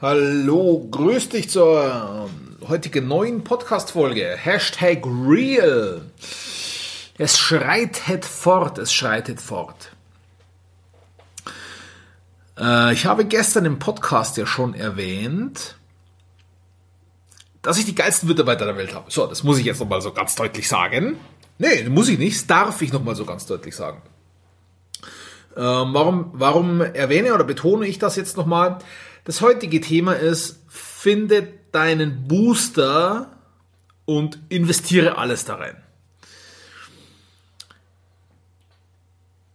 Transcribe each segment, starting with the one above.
Hallo, grüß dich zur heutigen neuen Podcast-Folge. Hashtag Real. Es schreitet fort, es schreitet fort. Äh, ich habe gestern im Podcast ja schon erwähnt, dass ich die geilsten Mitarbeiter der Welt habe. So, das muss ich jetzt nochmal so ganz deutlich sagen. Nee, muss ich nicht, das darf ich nochmal so ganz deutlich sagen. Ähm, warum, warum erwähne oder betone ich das jetzt nochmal? Das heutige Thema ist, finde deinen Booster und investiere alles da rein.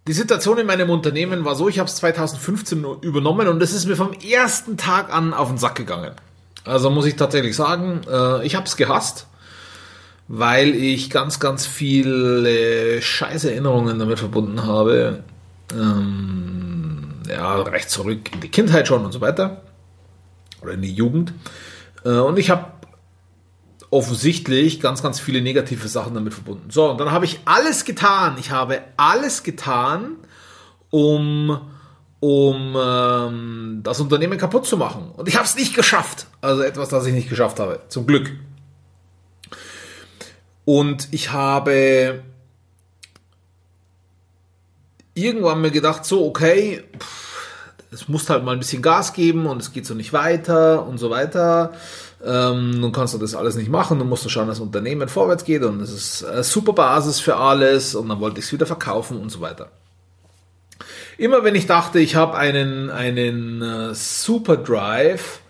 Die Situation in meinem Unternehmen war so, ich habe es 2015 übernommen und es ist mir vom ersten Tag an auf den Sack gegangen. Also muss ich tatsächlich sagen, äh, ich habe es gehasst, weil ich ganz, ganz viele scheiß Erinnerungen damit verbunden habe. Ähm, ja, recht zurück in die Kindheit schon und so weiter. Oder in die Jugend. Äh, und ich habe offensichtlich ganz, ganz viele negative Sachen damit verbunden. So, und dann habe ich alles getan. Ich habe alles getan, um, um ähm, das Unternehmen kaputt zu machen. Und ich habe es nicht geschafft. Also etwas, das ich nicht geschafft habe. Zum Glück. Und ich habe irgendwann mir gedacht, so, okay, es muss halt mal ein bisschen Gas geben und es geht so nicht weiter und so weiter. Ähm, nun kannst du das alles nicht machen, du musst schauen, dass das Unternehmen vorwärts geht und es ist eine super Basis für alles und dann wollte ich es wieder verkaufen und so weiter. Immer wenn ich dachte, ich habe einen, einen äh, Super Drive,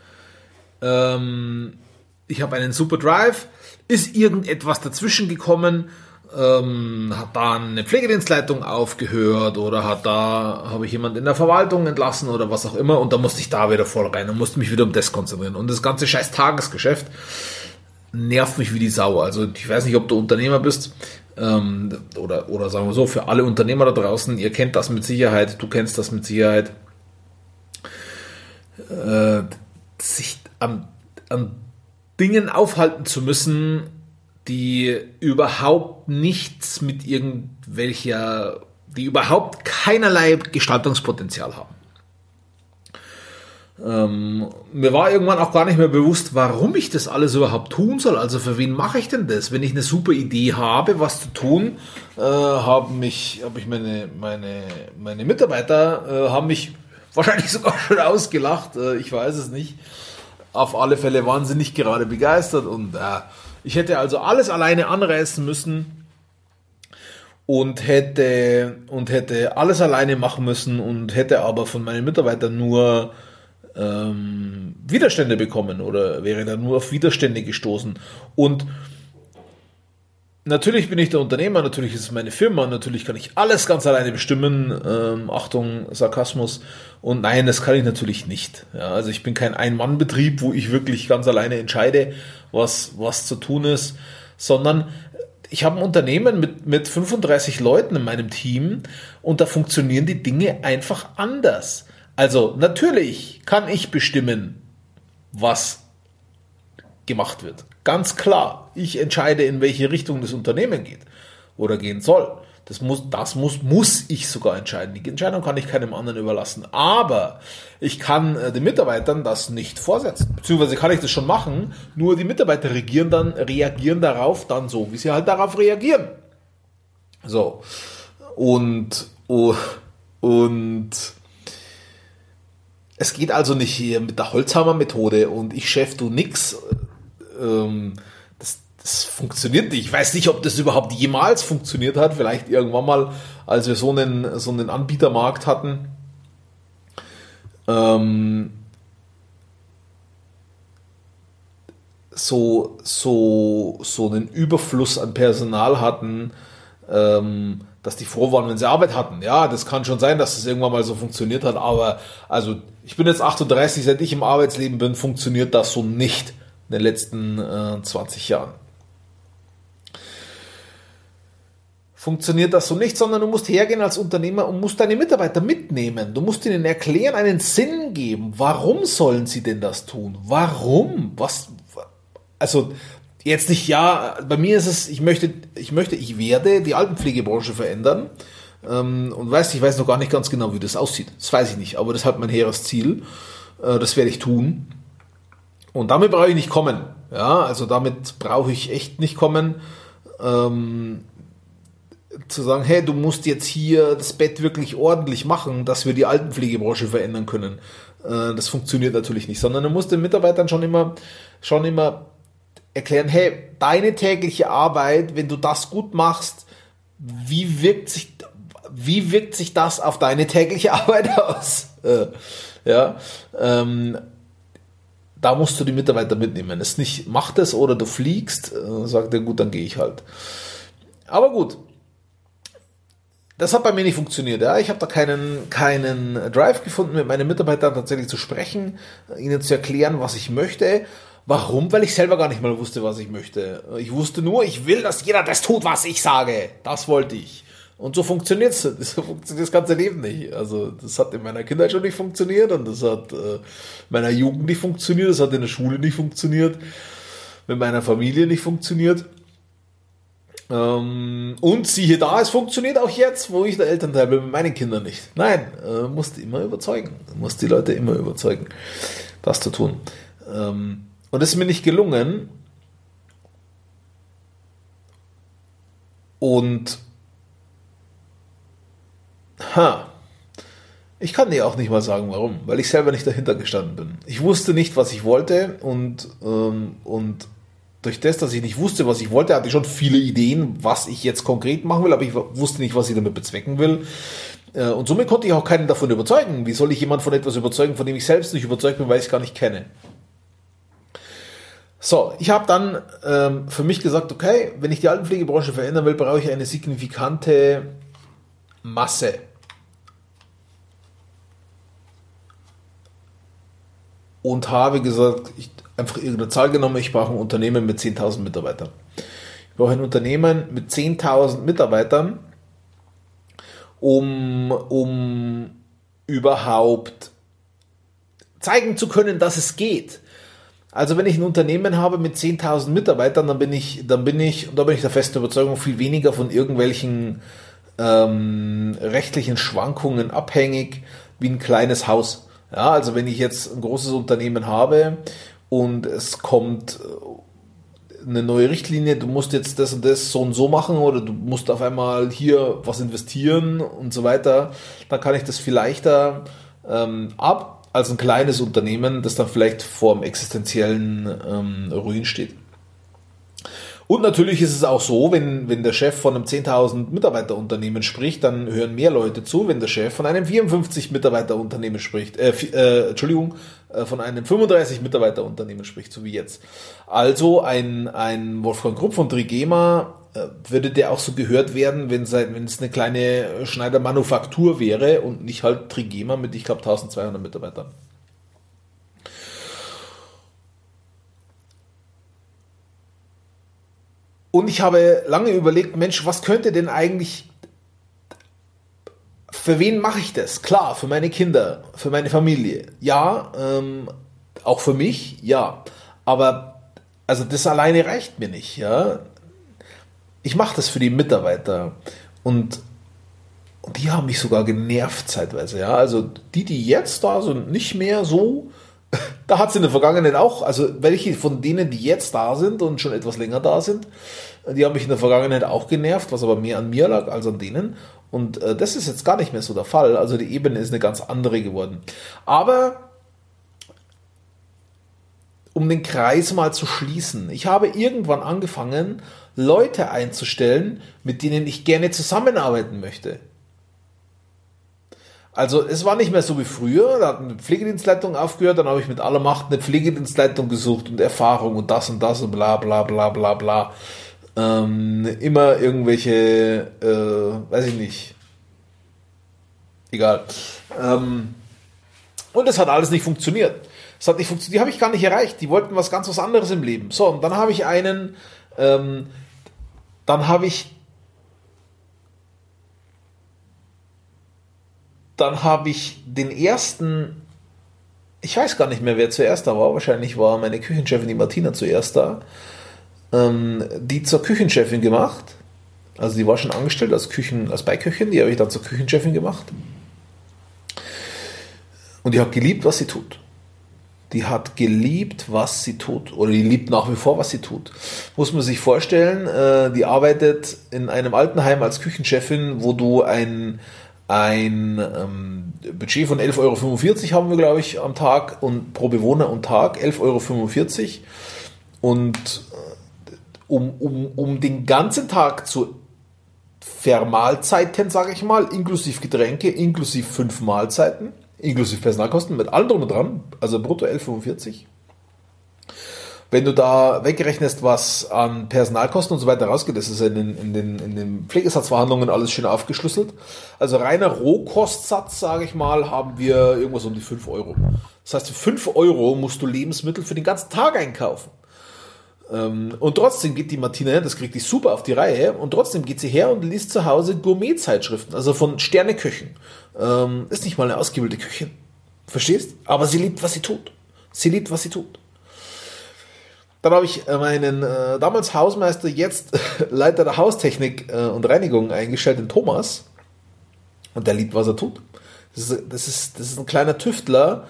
ähm, ich habe einen Super Drive, ist irgendetwas dazwischen gekommen ähm, hat da eine Pflegedienstleitung aufgehört oder hat da, habe ich jemand in der Verwaltung entlassen oder was auch immer und da musste ich da wieder voll rein und musste mich wieder um das konzentrieren. Und das ganze scheiß Tagesgeschäft nervt mich wie die Sau. Also ich weiß nicht, ob du Unternehmer bist ähm, oder, oder sagen wir so, für alle Unternehmer da draußen, ihr kennt das mit Sicherheit, du kennst das mit Sicherheit. Äh, sich an, an Dingen aufhalten zu müssen, die überhaupt nichts mit irgendwelcher, die überhaupt keinerlei Gestaltungspotenzial haben. Ähm, mir war irgendwann auch gar nicht mehr bewusst, warum ich das alles überhaupt tun soll. Also für wen mache ich denn das? Wenn ich eine super Idee habe, was zu tun, äh, haben mich, habe ich meine, meine, meine Mitarbeiter äh, haben mich wahrscheinlich sogar schon ausgelacht. Äh, ich weiß es nicht. Auf alle Fälle waren sie nicht gerade begeistert und äh, ich hätte also alles alleine anreißen müssen und hätte, und hätte alles alleine machen müssen und hätte aber von meinen Mitarbeitern nur ähm, Widerstände bekommen oder wäre dann nur auf Widerstände gestoßen. Und natürlich bin ich der Unternehmer, natürlich ist es meine Firma, natürlich kann ich alles ganz alleine bestimmen. Ähm, Achtung, Sarkasmus. Und nein, das kann ich natürlich nicht. Ja, also ich bin kein Ein-Mann-Betrieb, wo ich wirklich ganz alleine entscheide, was, was zu tun ist, sondern ich habe ein Unternehmen mit, mit 35 Leuten in meinem Team und da funktionieren die Dinge einfach anders. Also natürlich kann ich bestimmen, was gemacht wird. Ganz klar, ich entscheide, in welche Richtung das Unternehmen geht oder gehen soll. Das muss, das muss, muss ich sogar entscheiden. Die Entscheidung kann ich keinem anderen überlassen. Aber ich kann äh, den Mitarbeitern das nicht vorsetzen. Beziehungsweise kann ich das schon machen, nur die Mitarbeiter reagieren dann, reagieren darauf dann so, wie sie halt darauf reagieren. So. Und, oh, und es geht also nicht hier mit der Holzhammer-Methode und ich Chef, du nix. Ähm, das funktioniert nicht. Ich weiß nicht, ob das überhaupt jemals funktioniert hat. Vielleicht irgendwann mal, als wir so einen, so einen Anbietermarkt hatten. Ähm, so, so, so einen Überfluss an Personal hatten, ähm, dass die froh waren, wenn sie Arbeit hatten. Ja, das kann schon sein, dass das irgendwann mal so funktioniert hat, aber also ich bin jetzt 38, seit ich im Arbeitsleben bin, funktioniert das so nicht den letzten äh, 20 Jahren. funktioniert das so nicht, sondern du musst hergehen als Unternehmer und musst deine Mitarbeiter mitnehmen. Du musst ihnen erklären, einen Sinn geben. Warum sollen sie denn das tun? Warum? Was? Also jetzt nicht ja. Bei mir ist es, ich möchte, ich möchte, ich werde die Altenpflegebranche verändern. Ähm, und weiß, ich weiß noch gar nicht ganz genau, wie das aussieht. Das weiß ich nicht, aber das hat mein hehres Ziel. Äh, das werde ich tun. Und damit brauche ich nicht kommen. Ja, also damit brauche ich echt nicht kommen. Ähm, zu sagen, hey, du musst jetzt hier das Bett wirklich ordentlich machen, dass wir die Altenpflegebranche verändern können. Äh, das funktioniert natürlich nicht, sondern du musst den Mitarbeitern schon immer, schon immer erklären, hey, deine tägliche Arbeit, wenn du das gut machst, wie wirkt sich, wie wirkt sich das auf deine tägliche Arbeit aus? Äh, ja, ähm, da musst du die Mitarbeiter mitnehmen. Es ist nicht, mach das oder du fliegst, äh, sagt er, gut, dann gehe ich halt. Aber gut, das hat bei mir nicht funktioniert. Ja. Ich habe da keinen, keinen Drive gefunden, mit meinen Mitarbeitern tatsächlich zu sprechen, ihnen zu erklären, was ich möchte. Warum? Weil ich selber gar nicht mal wusste, was ich möchte. Ich wusste nur, ich will, dass jeder das tut, was ich sage. Das wollte ich. Und so funktioniert es. So funktioniert das ganze Leben nicht. Also das hat in meiner Kindheit schon nicht funktioniert und das hat äh, in meiner Jugend nicht funktioniert, das hat in der Schule nicht funktioniert, mit meiner Familie nicht funktioniert. Ähm, und siehe da, es funktioniert auch jetzt, wo ich der Elternteil bin, mit meinen Kindern nicht. Nein, äh, musst immer überzeugen. Du musst die Leute immer überzeugen, das zu tun. Ähm, und es ist mir nicht gelungen. Und ha, ich kann dir auch nicht mal sagen, warum, weil ich selber nicht dahinter gestanden bin. Ich wusste nicht, was ich wollte und, ähm, und durch das, dass ich nicht wusste, was ich wollte, hatte ich schon viele Ideen, was ich jetzt konkret machen will, aber ich wusste nicht, was ich damit bezwecken will. Äh, und somit konnte ich auch keinen davon überzeugen. Wie soll ich jemand von etwas überzeugen, von dem ich selbst nicht überzeugt bin, weil ich es gar nicht kenne? So, ich habe dann ähm, für mich gesagt, okay, wenn ich die Altenpflegebranche verändern will, brauche ich eine signifikante Masse. Und habe gesagt, ich einfach irgendeine Zahl genommen, ich brauche ein Unternehmen mit 10.000 Mitarbeitern. Ich brauche ein Unternehmen mit 10.000 Mitarbeitern, um, um überhaupt zeigen zu können, dass es geht. Also wenn ich ein Unternehmen habe mit 10.000 Mitarbeitern, dann bin ich, dann bin ich, und da bin ich der festen Überzeugung, viel weniger von irgendwelchen ähm, rechtlichen Schwankungen abhängig wie ein kleines Haus. Ja, also wenn ich jetzt ein großes Unternehmen habe und es kommt äh, eine neue Richtlinie, du musst jetzt das und das so und so machen oder du musst auf einmal hier was investieren und so weiter, dann kann ich das viel leichter ähm, ab als ein kleines Unternehmen, das dann vielleicht vor dem existenziellen ähm, Ruin steht. Und natürlich ist es auch so, wenn, wenn der Chef von einem 10.000 Mitarbeiter Unternehmen spricht, dann hören mehr Leute zu. Wenn der Chef von einem 54 Mitarbeiter Unternehmen spricht, äh, äh, Entschuldigung, äh, von einem 35 Mitarbeiter Unternehmen spricht, so wie jetzt. Also ein, ein Wolfgang Grupp von Trigema äh, würde der auch so gehört werden, wenn es eine kleine Schneidermanufaktur wäre und nicht halt Trigema mit, ich glaube, 1200 Mitarbeitern. Und ich habe lange überlegt, Mensch, was könnte denn eigentlich, für wen mache ich das? Klar, für meine Kinder, für meine Familie. Ja, ähm, auch für mich, ja. Aber also das alleine reicht mir nicht, ja. Ich mache das für die Mitarbeiter und, und die haben mich sogar genervt zeitweise, ja. Also die, die jetzt da sind, nicht mehr so, da hat es in der Vergangenheit auch, also welche von denen, die jetzt da sind und schon etwas länger da sind, die haben mich in der Vergangenheit auch genervt, was aber mehr an mir lag als an denen. Und äh, das ist jetzt gar nicht mehr so der Fall. Also die Ebene ist eine ganz andere geworden. Aber um den Kreis mal zu schließen, ich habe irgendwann angefangen, Leute einzustellen, mit denen ich gerne zusammenarbeiten möchte. Also es war nicht mehr so wie früher, da hat eine Pflegedienstleitung aufgehört, dann habe ich mit aller Macht eine Pflegedienstleitung gesucht und Erfahrung und das und das und bla bla bla bla bla. Ähm, immer irgendwelche, äh, weiß ich nicht. Egal. Ähm, und es hat alles nicht funktioniert. Es hat nicht funktioniert. Die habe ich gar nicht erreicht. Die wollten was ganz was anderes im Leben. So, und dann habe ich einen, ähm, dann habe ich dann habe ich den ersten, ich weiß gar nicht mehr, wer zuerst da war, wahrscheinlich war meine Küchenchefin, die Martina, zuerst da, ähm, die zur Küchenchefin gemacht. Also die war schon angestellt als Küchen, als Beiköchin, die habe ich dann zur Küchenchefin gemacht. Und die hat geliebt, was sie tut. die hat geliebt, was sie tut. Oder die liebt nach wie vor, was sie tut. Muss man sich vorstellen, äh, die arbeitet in einem Altenheim als Küchenchefin, wo du ein, ein ähm, Budget von 11,45 Euro haben wir, glaube ich, am Tag und pro Bewohner und Tag 11,45 Euro. Und um, um, um den ganzen Tag zu Vermahlzeiten, sage ich mal, inklusive Getränke, inklusive fünf Mahlzeiten, inklusive Personalkosten, mit allem drum und dran, also brutto 11,45. Wenn du da wegrechnest, was an Personalkosten und so weiter rausgeht, das ist in den, in den, in den Pflegesatzverhandlungen alles schön aufgeschlüsselt. Also reiner Rohkostsatz, sage ich mal, haben wir irgendwas um die 5 Euro. Das heißt, für 5 Euro musst du Lebensmittel für den ganzen Tag einkaufen. Ähm, und trotzdem geht die Martina, das kriegt die super auf die Reihe, und trotzdem geht sie her und liest zu Hause Gourmet-Zeitschriften, also von Sterneköchen. Ähm, ist nicht mal eine ausgebildete Köchin. Verstehst? Aber sie liebt, was sie tut. Sie liebt, was sie tut. Dann habe ich äh, meinen äh, damals Hausmeister, jetzt Leiter der Haustechnik äh, und Reinigung eingestellt, den Thomas. Und der liebt, was er tut. Das ist, das ist, das ist ein kleiner Tüftler,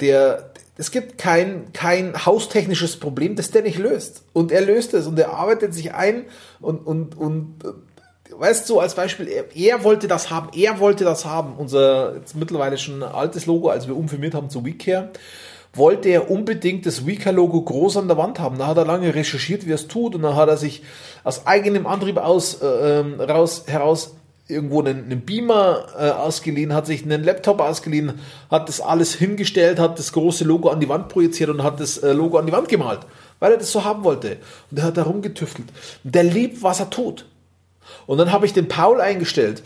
der, es gibt kein, kein haustechnisches Problem, das der nicht löst. Und er löst es und er arbeitet sich ein und, und, und weißt du, als Beispiel, er, er, wollte das haben, er wollte das haben. Unser jetzt mittlerweile schon altes Logo, als wir umfirmiert haben zu WeCare, wollte er unbedingt das WeCare-Logo groß an der Wand haben. Da hat er lange recherchiert, wie er es tut, und dann hat er sich aus eigenem Antrieb aus, äh, ähm, raus, heraus irgendwo einen, einen Beamer äh, ausgeliehen, hat sich einen Laptop ausgeliehen, hat das alles hingestellt, hat das große Logo an die Wand projiziert und hat das äh, Logo an die Wand gemalt, weil er das so haben wollte. Und er hat da rumgetüftelt. Der liebt, was er tut. Und dann habe ich den Paul eingestellt,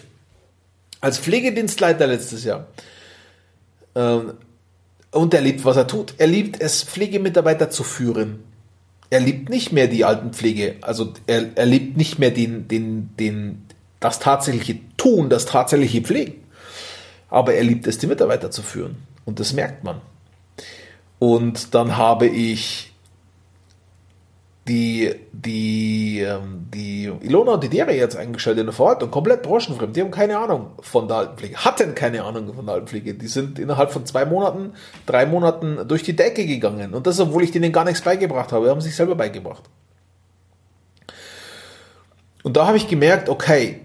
als Pflegedienstleiter letztes Jahr. Ähm, und er liebt, was er tut. Er liebt es, Pflegemitarbeiter zu führen. Er liebt nicht mehr die Altenpflege. Also er, er liebt nicht mehr den, den, den, das tatsächliche Tun, das tatsächliche Pflegen. Aber er liebt es, die Mitarbeiter zu führen. Und das merkt man. Und dann habe ich die, die, ähm, die Ilona und die Dere jetzt eingestellt in der Verwaltung, komplett branchenfremd. Die haben keine Ahnung von der Altenpflege, hatten keine Ahnung von der Altenpflege. Die sind innerhalb von zwei Monaten, drei Monaten durch die Decke gegangen. Und das, obwohl ich denen gar nichts beigebracht habe. Haben sich selber beigebracht. Und da habe ich gemerkt, okay,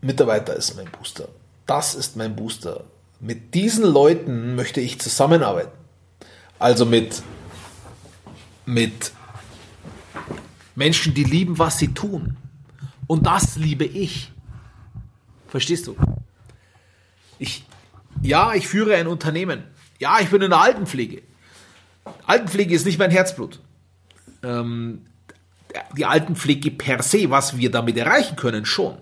Mitarbeiter ist mein Booster. Das ist mein Booster. Mit diesen Leuten möchte ich zusammenarbeiten. Also mit, mit Menschen, die lieben, was sie tun. Und das liebe ich. Verstehst du? Ich, ja, ich führe ein Unternehmen. Ja, ich bin in der Altenpflege. Altenpflege ist nicht mein Herzblut. Ähm, die Altenpflege per se, was wir damit erreichen können, schon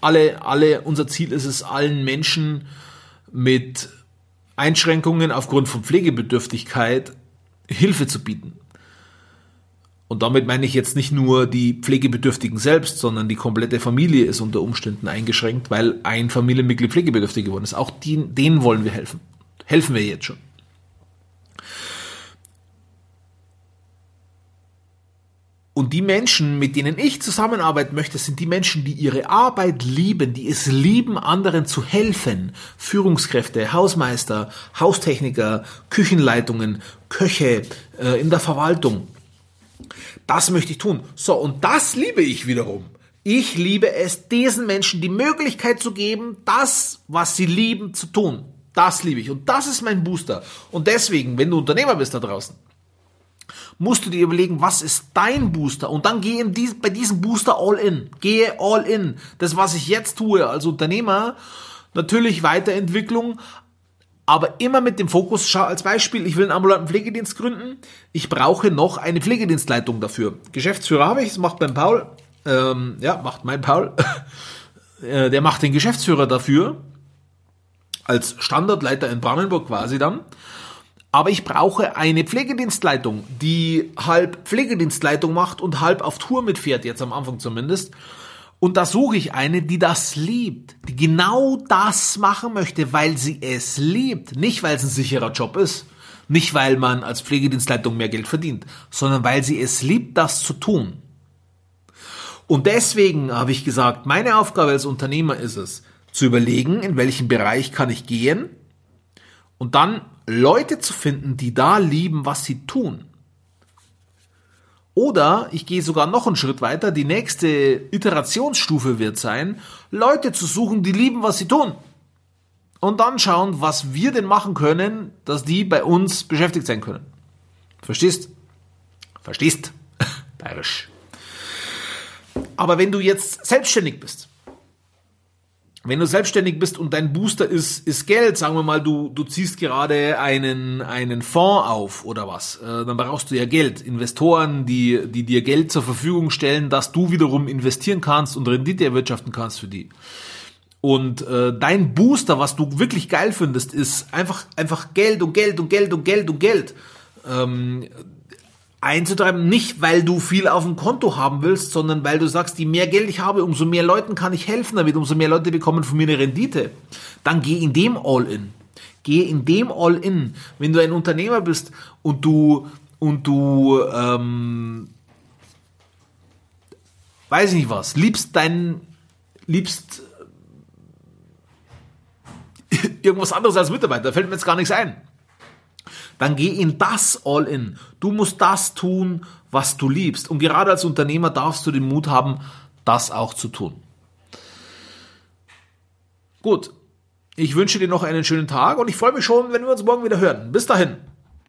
alle, alle, unser Ziel ist es, allen Menschen mit Einschränkungen aufgrund von Pflegebedürftigkeit Hilfe zu bieten. Und damit meine ich jetzt nicht nur die Pflegebedürftigen selbst, sondern die komplette Familie ist unter Umständen eingeschränkt, weil ein Familienmitglied pflegebedürftig geworden ist. Auch die, denen wollen wir helfen. Helfen wir jetzt schon. Und die Menschen, mit denen ich zusammenarbeiten möchte, sind die Menschen, die ihre Arbeit lieben, die es lieben, anderen zu helfen. Führungskräfte, Hausmeister, Haustechniker, Küchenleitungen, Köche äh, in der Verwaltung. Das möchte ich tun. So, und das liebe ich wiederum. Ich liebe es, diesen Menschen die Möglichkeit zu geben, das, was sie lieben, zu tun. Das liebe ich. Und das ist mein Booster. Und deswegen, wenn du Unternehmer bist da draußen, musst du dir überlegen, was ist dein Booster und dann geh in dies, bei diesem Booster all in. Gehe all in. Das, was ich jetzt tue als Unternehmer, natürlich Weiterentwicklung, aber immer mit dem Fokus, schau als Beispiel, ich will einen ambulanten Pflegedienst gründen, ich brauche noch eine Pflegedienstleitung dafür. Geschäftsführer habe ich, das macht mein Paul, ähm, ja, macht mein Paul, äh, der macht den Geschäftsführer dafür, als Standardleiter in Brandenburg quasi dann. Aber ich brauche eine Pflegedienstleitung, die halb Pflegedienstleitung macht und halb auf Tour mitfährt, jetzt am Anfang zumindest. Und da suche ich eine, die das liebt, die genau das machen möchte, weil sie es liebt. Nicht, weil es ein sicherer Job ist, nicht, weil man als Pflegedienstleitung mehr Geld verdient, sondern weil sie es liebt, das zu tun. Und deswegen habe ich gesagt, meine Aufgabe als Unternehmer ist es, zu überlegen, in welchen Bereich kann ich gehen und dann Leute zu finden, die da lieben, was sie tun. Oder ich gehe sogar noch einen Schritt weiter, die nächste Iterationsstufe wird sein, Leute zu suchen, die lieben, was sie tun. Und dann schauen, was wir denn machen können, dass die bei uns beschäftigt sein können. Verstehst? Verstehst? Bayerisch. Aber wenn du jetzt selbstständig bist, wenn du selbstständig bist und dein Booster ist, ist Geld, sagen wir mal, du, du ziehst gerade einen, einen Fonds auf oder was, äh, dann brauchst du ja Geld. Investoren, die, die dir Geld zur Verfügung stellen, dass du wiederum investieren kannst und Rendite erwirtschaften kannst für die. Und äh, dein Booster, was du wirklich geil findest, ist einfach, einfach Geld und Geld und Geld und Geld und Geld. Ähm, einzutreiben, nicht weil du viel auf dem Konto haben willst, sondern weil du sagst, je mehr Geld ich habe, umso mehr Leuten kann ich helfen damit, umso mehr Leute bekommen von mir eine Rendite. Dann geh in dem All-in. Geh in dem All-in. Wenn du ein Unternehmer bist und du und du ähm, weiß ich nicht was, liebst dein liebst irgendwas anderes als Mitarbeiter, fällt mir jetzt gar nichts ein dann geh in das all in. Du musst das tun, was du liebst. Und gerade als Unternehmer darfst du den Mut haben, das auch zu tun. Gut. Ich wünsche dir noch einen schönen Tag und ich freue mich schon, wenn wir uns morgen wieder hören. Bis dahin.